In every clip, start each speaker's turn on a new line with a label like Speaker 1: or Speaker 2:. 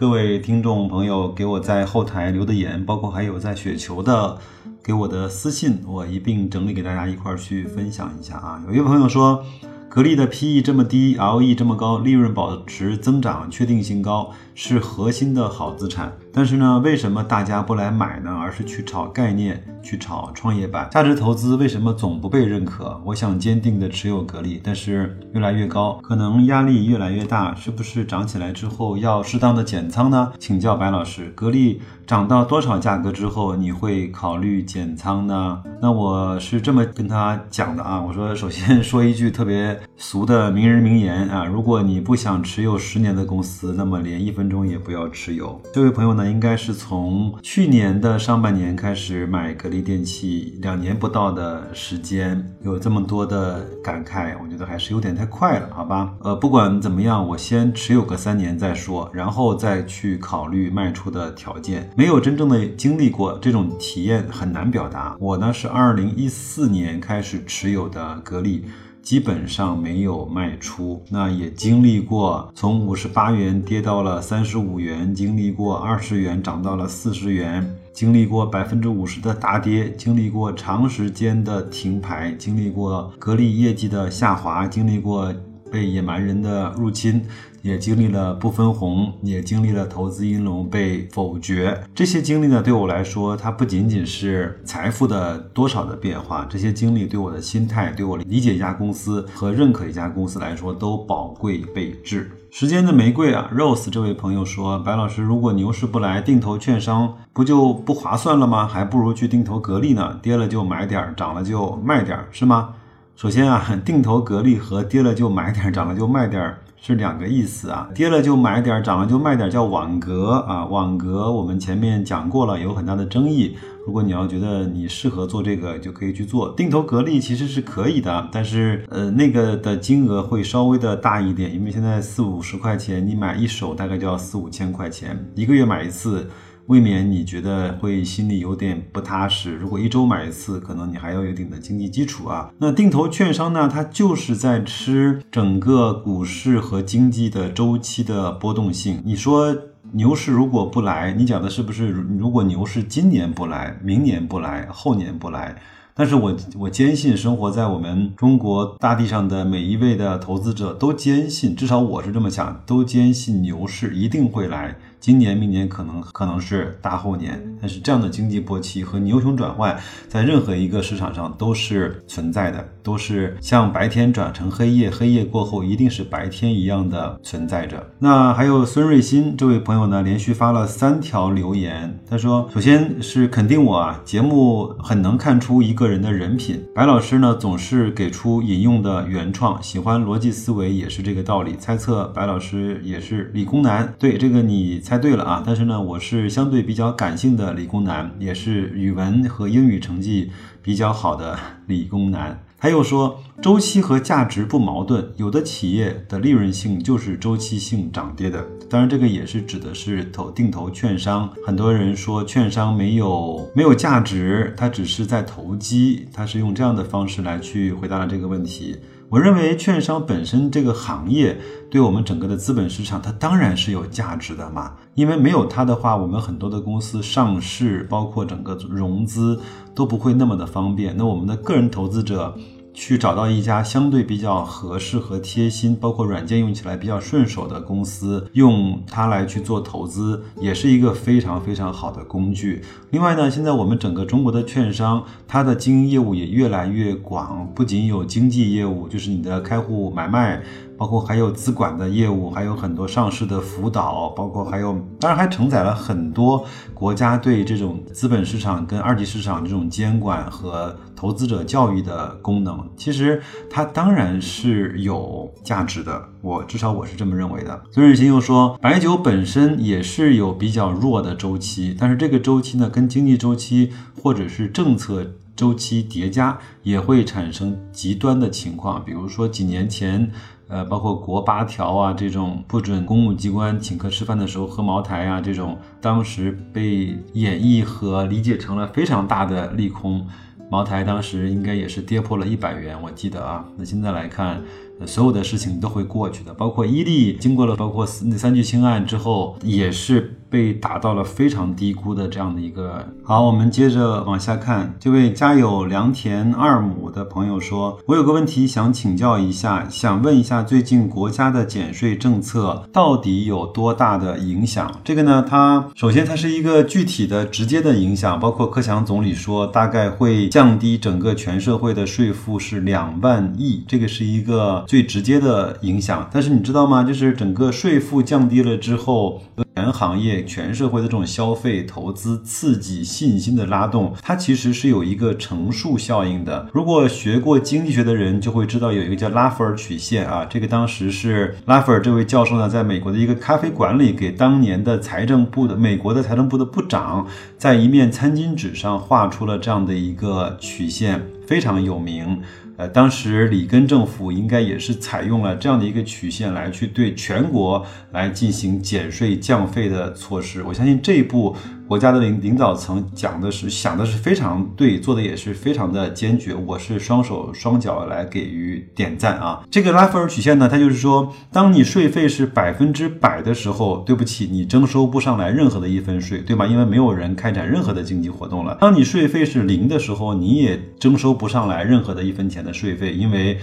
Speaker 1: 各位听众朋友给我在后台留的言，包括还有在雪球的给我的私信，我一并整理给大家一块儿去分享一下啊。有一位朋友说。格力的 PE 这么低，LE 这么高，利润保持增长，确定性高，是核心的好资产。但是呢，为什么大家不来买呢？而是去炒概念，去炒创业板？价值投资为什么总不被认可？我想坚定的持有格力，但是越来越高，可能压力越来越大，是不是涨起来之后要适当的减仓呢？请教白老师，格力涨到多少价格之后你会考虑减仓呢？那我是这么跟他讲的啊，我说首先说一句特别。俗的名人名言啊，如果你不想持有十年的公司，那么连一分钟也不要持有。这位朋友呢，应该是从去年的上半年开始买格力电器，两年不到的时间，有这么多的感慨，我觉得还是有点太快了，好吧？呃，不管怎么样，我先持有个三年再说，然后再去考虑卖出的条件。没有真正的经历过这种体验，很难表达。我呢是二零一四年开始持有的格力。基本上没有卖出，那也经历过从五十八元跌到了三十五元，经历过二十元涨到了四十元，经历过百分之五十的大跌，经历过长时间的停牌，经历过格力业绩的下滑，经历过被野蛮人的入侵。也经历了不分红，也经历了投资银龙被否决。这些经历呢，对我来说，它不仅仅是财富的多少的变化，这些经历对我的心态、对我理解一家公司和认可一家公司来说，都宝贵备至。时间的玫瑰啊，Rose 这位朋友说，白老师，如果牛市不来，定投券商不就不划算了吗？还不如去定投格力呢，跌了就买点，涨了就卖点，是吗？首先啊，定投格力和跌了就买点，涨了就卖点。是两个意思啊，跌了就买点，涨了就卖点，叫网格啊。网格我们前面讲过了，有很大的争议。如果你要觉得你适合做这个，就可以去做定投格力，其实是可以的，但是呃那个的金额会稍微的大一点，因为现在四五十块钱，你买一手大概就要四五千块钱，一个月买一次。未免你觉得会心里有点不踏实。如果一周买一次，可能你还要有一定的经济基础啊。那定投券商呢？它就是在吃整个股市和经济的周期的波动性。你说牛市如果不来，你讲的是不是？如果牛市今年不来，明年不来，后年不来？但是我我坚信，生活在我们中国大地上的每一位的投资者都坚信，至少我是这么想，都坚信牛市一定会来。今年、明年可能可能是大后年，但是这样的经济波期和牛熊转换，在任何一个市场上都是存在的，都是像白天转成黑夜，黑夜过后一定是白天一样的存在着。那还有孙瑞鑫这位朋友呢，连续发了三条留言，他说：首先是肯定我啊，节目很能看出一个人的人品。白老师呢，总是给出引用的原创，喜欢逻辑思维也是这个道理。猜测白老师也是理工男，对这个你。猜对了啊！但是呢，我是相对比较感性的理工男，也是语文和英语成绩比较好的理工男。他又说，周期和价值不矛盾，有的企业的利润性就是周期性涨跌的。当然，这个也是指的是投定投券商。很多人说券商没有没有价值，他只是在投机，他是用这样的方式来去回答了这个问题。我认为券商本身这个行业对我们整个的资本市场，它当然是有价值的嘛。因为没有它的话，我们很多的公司上市，包括整个融资都不会那么的方便。那我们的个人投资者。去找到一家相对比较合适和贴心，包括软件用起来比较顺手的公司，用它来去做投资，也是一个非常非常好的工具。另外呢，现在我们整个中国的券商，它的经营业务也越来越广，不仅有经纪业务，就是你的开户买卖。包括还有资管的业务，还有很多上市的辅导，包括还有，当然还承载了很多国家对这种资本市场跟二级市场这种监管和投资者教育的功能。其实它当然是有价值的，我至少我是这么认为的。孙日新又说，白酒本身也是有比较弱的周期，但是这个周期呢，跟经济周期或者是政策。周期叠加也会产生极端的情况，比如说几年前，呃，包括国八条啊这种不准公务机关请客吃饭的时候喝茅台啊这种，当时被演绎和理解成了非常大的利空，茅台当时应该也是跌破了一百元，我记得啊，那现在来看。所有的事情都会过去的，包括伊利经过了包括那三聚氰胺之后，也是被打到了非常低估的这样的一个。好，我们接着往下看，这位家有良田二亩的朋友说：“我有个问题想请教一下，想问一下最近国家的减税政策到底有多大的影响？这个呢，它首先它是一个具体的直接的影响，包括克强总理说大概会降低整个全社会的税负是两万亿，这个是一个。”最直接的影响，但是你知道吗？就是整个税负降低了之后，全行业、全社会的这种消费、投资、刺激、信心的拉动，它其实是有一个乘数效应的。如果学过经济学的人就会知道，有一个叫拉弗尔曲线啊。这个当时是拉弗尔这位教授呢，在美国的一个咖啡馆里，给当年的财政部的美国的财政部的部长，在一面餐巾纸上画出了这样的一个曲线，非常有名。呃，当时里根政府应该也是采用了这样的一个曲线来去对全国来进行减税降费的措施。我相信这一步。国家的领领导层讲的是想的是非常对，做的也是非常的坚决。我是双手双脚来给予点赞啊！这个拉斐尔曲线呢，它就是说，当你税费是百分之百的时候，对不起，你征收不上来任何的一分税，对吗？因为没有人开展任何的经济活动了。当你税费是零的时候，你也征收不上来任何的一分钱的税费，因为。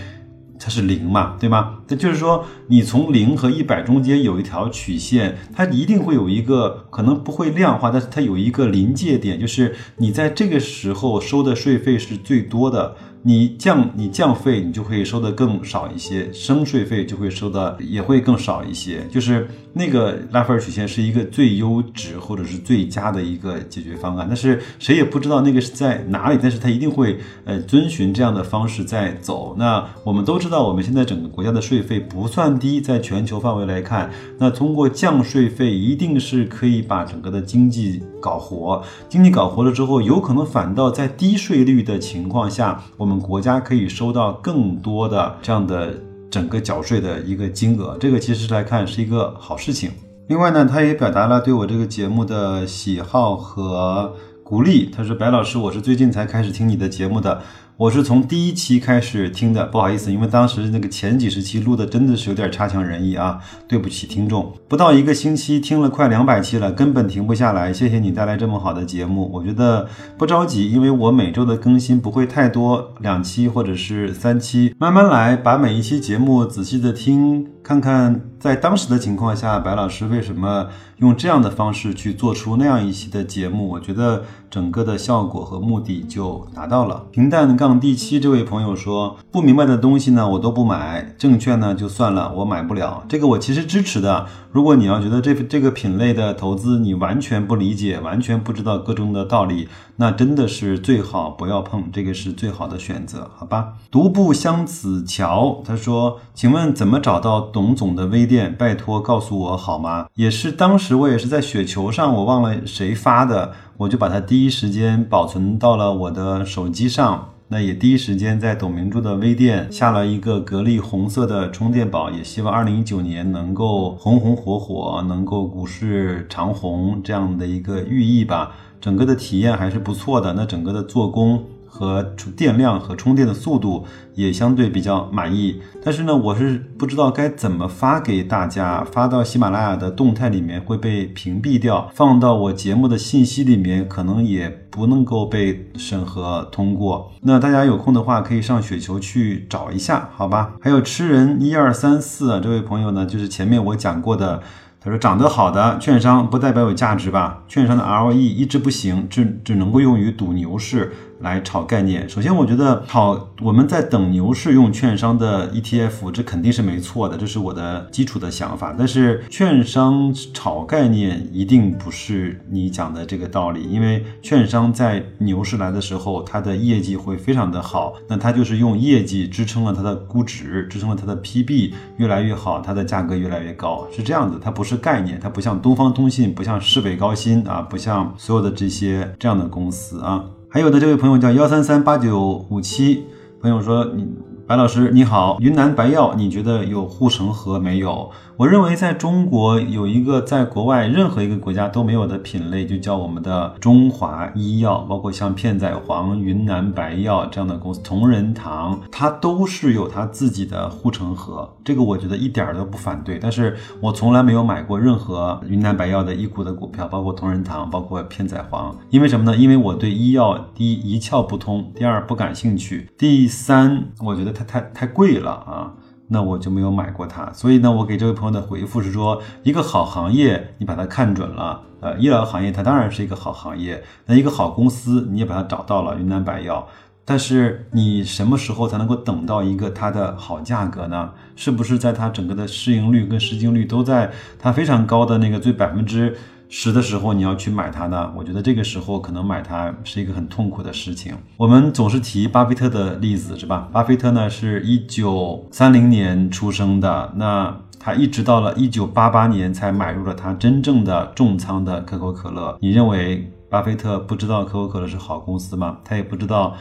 Speaker 1: 它是零嘛，对吗？那就是说，你从零和一百中间有一条曲线，它一定会有一个可能不会量化，但是它有一个临界点，就是你在这个时候收的税费是最多的。你降你降费，你就会收的更少一些；升税费就会收的也会更少一些。就是那个拉斐尔曲线是一个最优值或者是最佳的一个解决方案，但是谁也不知道那个是在哪里，但是它一定会呃遵循这样的方式在走。那我们都知道，我们现在整个国家的税费不算低，在全球范围来看，那通过降税费一定是可以把整个的经济搞活。经济搞活了之后，有可能反倒在低税率的情况下，我们国家可以收到更多的这样的整个缴税的一个金额，这个其实来看是一个好事情。另外呢，他也表达了对我这个节目的喜好和鼓励。他说：“白老师，我是最近才开始听你的节目的。”我是从第一期开始听的，不好意思，因为当时那个前几十期录的真的是有点差强人意啊，对不起听众。不到一个星期听了快两百期了，根本停不下来。谢谢你带来这么好的节目，我觉得不着急，因为我每周的更新不会太多，两期或者是三期，慢慢来，把每一期节目仔细的听，看看在当时的情况下，白老师为什么用这样的方式去做出那样一期的节目，我觉得整个的效果和目的就达到了。平淡杠。第七这位朋友说，不明白的东西呢，我都不买，证券呢就算了，我买不了。这个我其实支持的。如果你要觉得这这个品类的投资你完全不理解，完全不知道各中的道理，那真的是最好不要碰，这个是最好的选择，好吧？独步香子桥他说，请问怎么找到董总的微店？拜托告诉我好吗？也是当时时我也是在雪球上，我忘了谁发的，我就把它第一时间保存到了我的手机上。那也第一时间在董明珠的微店下了一个格力红色的充电宝，也希望二零一九年能够红红火火，能够股市长红这样的一个寓意吧。整个的体验还是不错的，那整个的做工。和电量和充电的速度也相对比较满意，但是呢，我是不知道该怎么发给大家，发到喜马拉雅的动态里面会被屏蔽掉，放到我节目的信息里面可能也不能够被审核通过。那大家有空的话可以上雪球去找一下，好吧？还有吃人一二三四，这位朋友呢，就是前面我讲过的。他说长得好的券商不代表有价值吧？券商的 ROE 一直不行，只只能够用于赌牛市。来炒概念，首先我觉得炒我们在等牛市用券商的 ETF，这肯定是没错的，这是我的基础的想法。但是券商炒概念一定不是你讲的这个道理，因为券商在牛市来的时候，它的业绩会非常的好，那它就是用业绩支撑了它的估值，支撑了它的 PB 越来越好，它的价格越来越高，是这样子。它不是概念，它不像东方通信，不像市北高新啊，不像所有的这些这样的公司啊。还有的这位朋友叫幺三三八九五七，朋友说你白老师你好，云南白药你觉得有护城河没有？我认为在中国有一个在国外任何一个国家都没有的品类，就叫我们的中华医药，包括像片仔癀、云南白药这样的公司，同仁堂，它都是有它自己的护城河，这个我觉得一点都不反对。但是我从来没有买过任何云南白药的一股的股票，包括同仁堂，包括片仔癀，因为什么呢？因为我对医药第一一窍不通，第二不感兴趣，第三我觉得它太太贵了啊。那我就没有买过它，所以呢，我给这位朋友的回复是说，一个好行业你把它看准了，呃，医疗行业它当然是一个好行业，那一个好公司你也把它找到了，云南白药，但是你什么时候才能够等到一个它的好价格呢？是不是在它整个的市盈率跟市净率都在它非常高的那个最百分之？十的时候你要去买它呢，我觉得这个时候可能买它是一个很痛苦的事情。我们总是提巴菲特的例子，是吧？巴菲特呢是一九三零年出生的，那他一直到了一九八八年才买入了他真正的重仓的可口可乐。你认为巴菲特不知道可口可乐是好公司吗？他也不知道。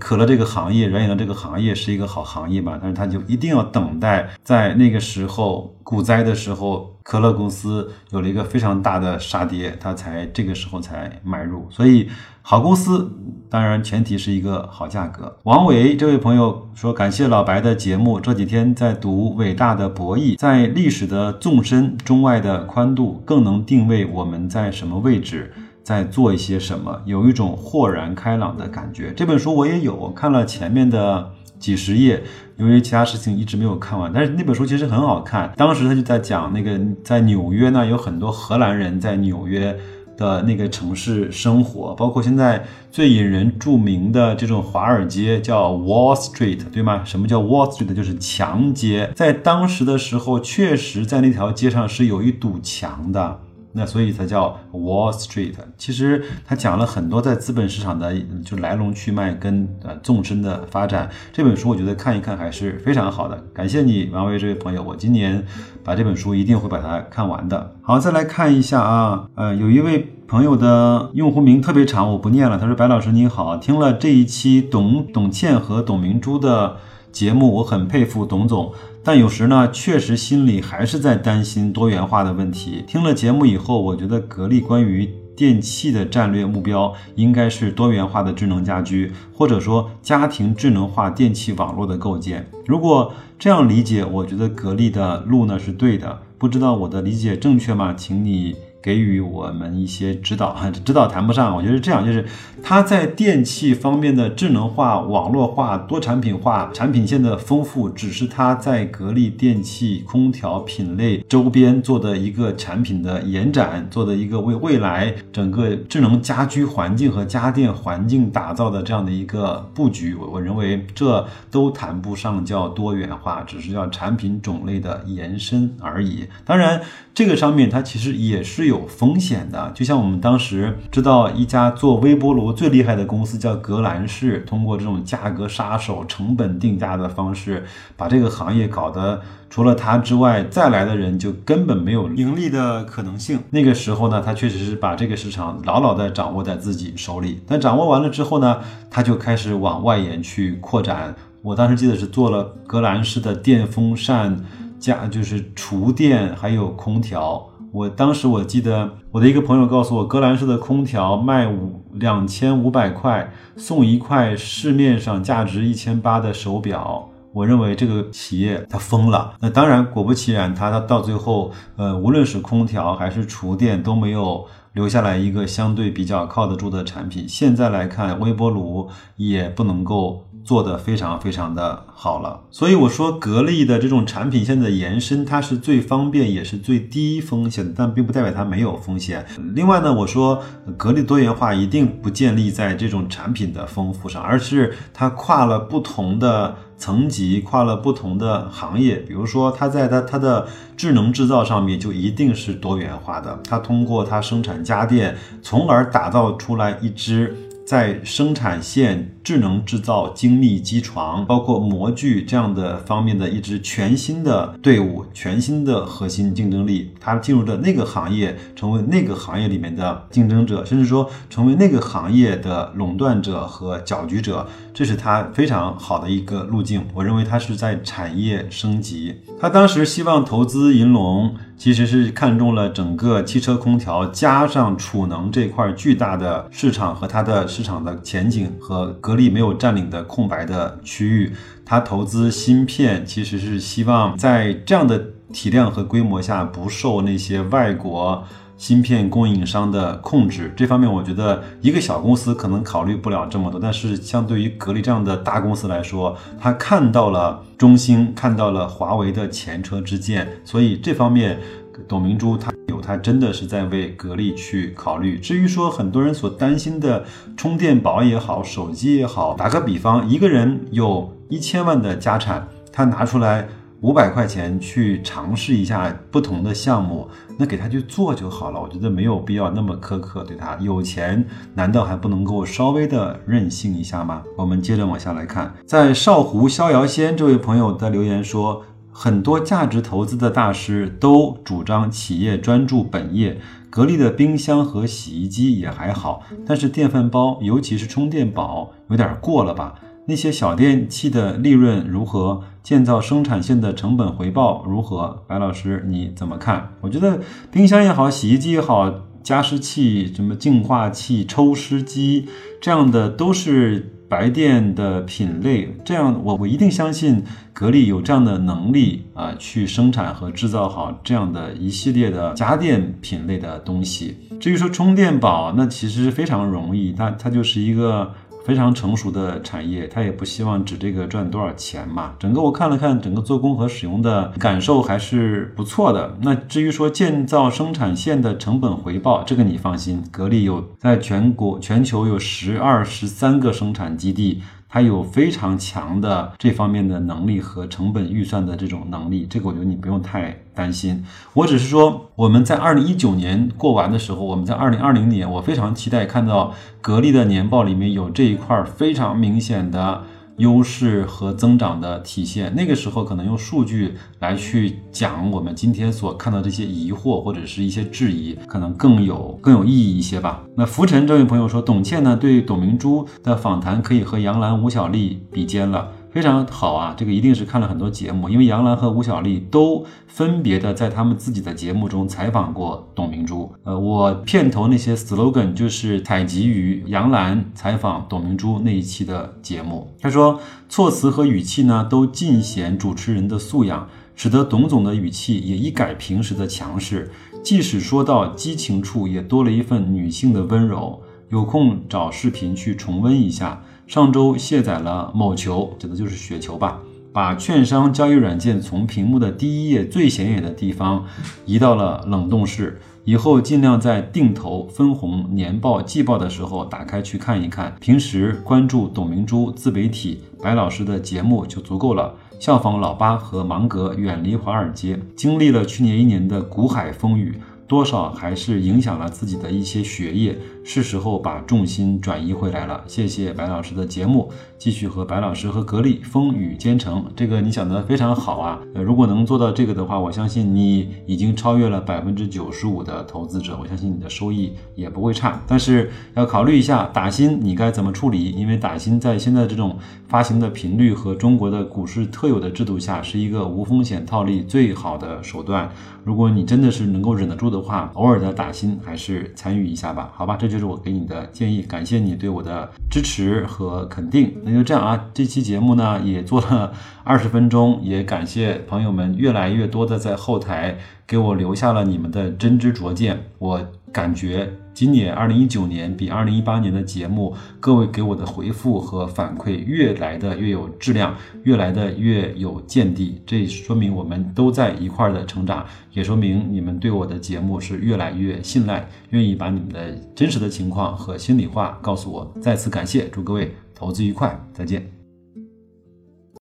Speaker 1: 可乐这个行业，软饮料这个行业是一个好行业吧？但是他就一定要等待在那个时候股灾的时候，可乐公司有了一个非常大的杀跌，他才这个时候才买入。所以好公司当然前提是一个好价格。王伟这位朋友说，感谢老白的节目，这几天在读《伟大的博弈》，在历史的纵深、中外的宽度，更能定位我们在什么位置。在做一些什么，有一种豁然开朗的感觉。这本书我也有我看了前面的几十页，由于其他事情一直没有看完。但是那本书其实很好看。当时他就在讲那个在纽约呢，有很多荷兰人在纽约的那个城市生活，包括现在最引人著名的这种华尔街叫 Wall Street，对吗？什么叫 Wall Street？就是墙街。在当时的时候，确实在那条街上是有一堵墙的。那所以才叫 Wall Street。其实他讲了很多在资本市场的就来龙去脉跟呃纵深的发展。这本书我觉得看一看还是非常好的。感谢你王威这位朋友，我今年把这本书一定会把它看完的。好，再来看一下啊，呃，有一位朋友的用户名特别长，我不念了。他说：“白老师你好，听了这一期董董倩和董明珠的节目，我很佩服董总。”但有时呢，确实心里还是在担心多元化的问题。听了节目以后，我觉得格力关于电器的战略目标应该是多元化的智能家居，或者说家庭智能化电器网络的构建。如果这样理解，我觉得格力的路呢是对的。不知道我的理解正确吗？请你。给予我们一些指导，指导谈不上，我觉得这样就是，它在电器方面的智能化、网络化、多产品化、产品线的丰富，只是它在格力电器空调品类周边做的一个产品的延展，做的一个为未来整个智能家居环境和家电环境打造的这样的一个布局。我我认为这都谈不上叫多元化，只是叫产品种类的延伸而已。当然，这个上面它其实也是有。风险的，就像我们当时知道一家做微波炉最厉害的公司叫格兰仕，通过这种价格杀手、成本定价的方式，把这个行业搞得除了他之外，再来的人就根本没有盈利的可能性。那个时候呢，他确实是把这个市场牢牢地掌握在自己手里。但掌握完了之后呢，他就开始往外延去扩展。我当时记得是做了格兰仕的电风扇、加就是厨电还有空调。我当时我记得我的一个朋友告诉我，格兰仕的空调卖五两千五百块，送一块市面上价值一千八的手表。我认为这个企业它疯了。那当然，果不其然，它它到最后，呃，无论是空调还是厨电都没有留下来一个相对比较靠得住的产品。现在来看，微波炉也不能够。做得非常非常的好了。所以我说，格力的这种产品线的延伸，它是最方便也是最低风险，但并不代表它没有风险。另外呢，我说格力多元化一定不建立在这种产品的丰富上，而是它跨了不同的层级，跨了不同的行业。比如说，它在它它的智能制造上面就一定是多元化的，它通过它生产家电，从而打造出来一支。在生产线、智能制造、精密机床，包括模具这样的方面的一支全新的队伍，全新的核心竞争力，它进入的那个行业，成为那个行业里面的竞争者，甚至说成为那个行业的垄断者和搅局者，这是它非常好的一个路径。我认为它是在产业升级。他当时希望投资银龙。其实是看中了整个汽车空调加上储能这块巨大的市场和它的市场的前景和格力没有占领的空白的区域，他投资芯片其实是希望在这样的体量和规模下不受那些外国。芯片供应商的控制这方面，我觉得一个小公司可能考虑不了这么多，但是相对于格力这样的大公司来说，他看到了中兴，看到了华为的前车之鉴，所以这方面，董明珠他有他真的是在为格力去考虑。至于说很多人所担心的充电宝也好，手机也好，打个比方，一个人有一千万的家产，他拿出来。五百块钱去尝试一下不同的项目，那给他去做就好了。我觉得没有必要那么苛刻对他。有钱难道还不能够稍微的任性一下吗？我们接着往下来看，在少湖逍遥仙这位朋友的留言说，很多价值投资的大师都主张企业专注本业。格力的冰箱和洗衣机也还好，但是电饭煲，尤其是充电宝，有点过了吧？那些小电器的利润如何？建造生产线的成本回报如何？白老师你怎么看？我觉得冰箱也好，洗衣机也好，加湿器、什么净化器、抽湿机这样的都是白电的品类。这样我我一定相信格力有这样的能力啊，去生产和制造好这样的一系列的家电品类的东西。至于说充电宝，那其实非常容易，它它就是一个。非常成熟的产业，他也不希望指这个赚多少钱嘛。整个我看了看，整个做工和使用的感受还是不错的。那至于说建造生产线的成本回报，这个你放心，格力有在全国全球有十二十三个生产基地。它有非常强的这方面的能力和成本预算的这种能力，这个我觉得你不用太担心。我只是说，我们在二零一九年过完的时候，我们在二零二零年，我非常期待看到格力的年报里面有这一块非常明显的。优势和增长的体现，那个时候可能用数据来去讲我们今天所看到这些疑惑或者是一些质疑，可能更有更有意义一些吧。那浮尘这位朋友说，董倩呢对董明珠的访谈可以和杨澜、吴小莉比肩了。非常好啊，这个一定是看了很多节目，因为杨澜和吴小莉都分别的在他们自己的节目中采访过董明珠。呃，我片头那些 slogan 就是采集于杨澜采访董明珠那一期的节目。他说，措辞和语气呢都尽显主持人的素养，使得董总的语气也一改平时的强势，即使说到激情处，也多了一份女性的温柔。有空找视频去重温一下。上周卸载了某球，指的就是雪球吧，把券商交易软件从屏幕的第一页最显眼的地方移到了冷冻室，以后尽量在定投、分红、年报、季报的时候打开去看一看。平时关注董明珠、自媒体白老师的节目就足够了。效仿老八和芒格，远离华尔街，经历了去年一年的股海风雨。多少还是影响了自己的一些学业，是时候把重心转移回来了。谢谢白老师的节目，继续和白老师和格力风雨兼程。这个你想的非常好啊！呃，如果能做到这个的话，我相信你已经超越了百分之九十五的投资者，我相信你的收益也不会差。但是要考虑一下打新你该怎么处理，因为打新在现在这种发行的频率和中国的股市特有的制度下，是一个无风险套利最好的手段。如果你真的是能够忍得住的话，偶尔的打新还是参与一下吧，好吧，这就这是我给你的建议，感谢你对我的支持和肯定。那就这样啊，这期节目呢也做了二十分钟，也感谢朋友们越来越多的在后台给我留下了你们的真知灼见。我感觉今年二零一九年比二零一八年的节目，各位给我的回复和反馈越来的越有质量，越来的越有见地。这说明我们都在一块儿的成长，也说明你们对我的节目是越来越信赖，愿意把你们的真实的情况和心里话告诉我。再次感谢，祝各位投资愉快，再见。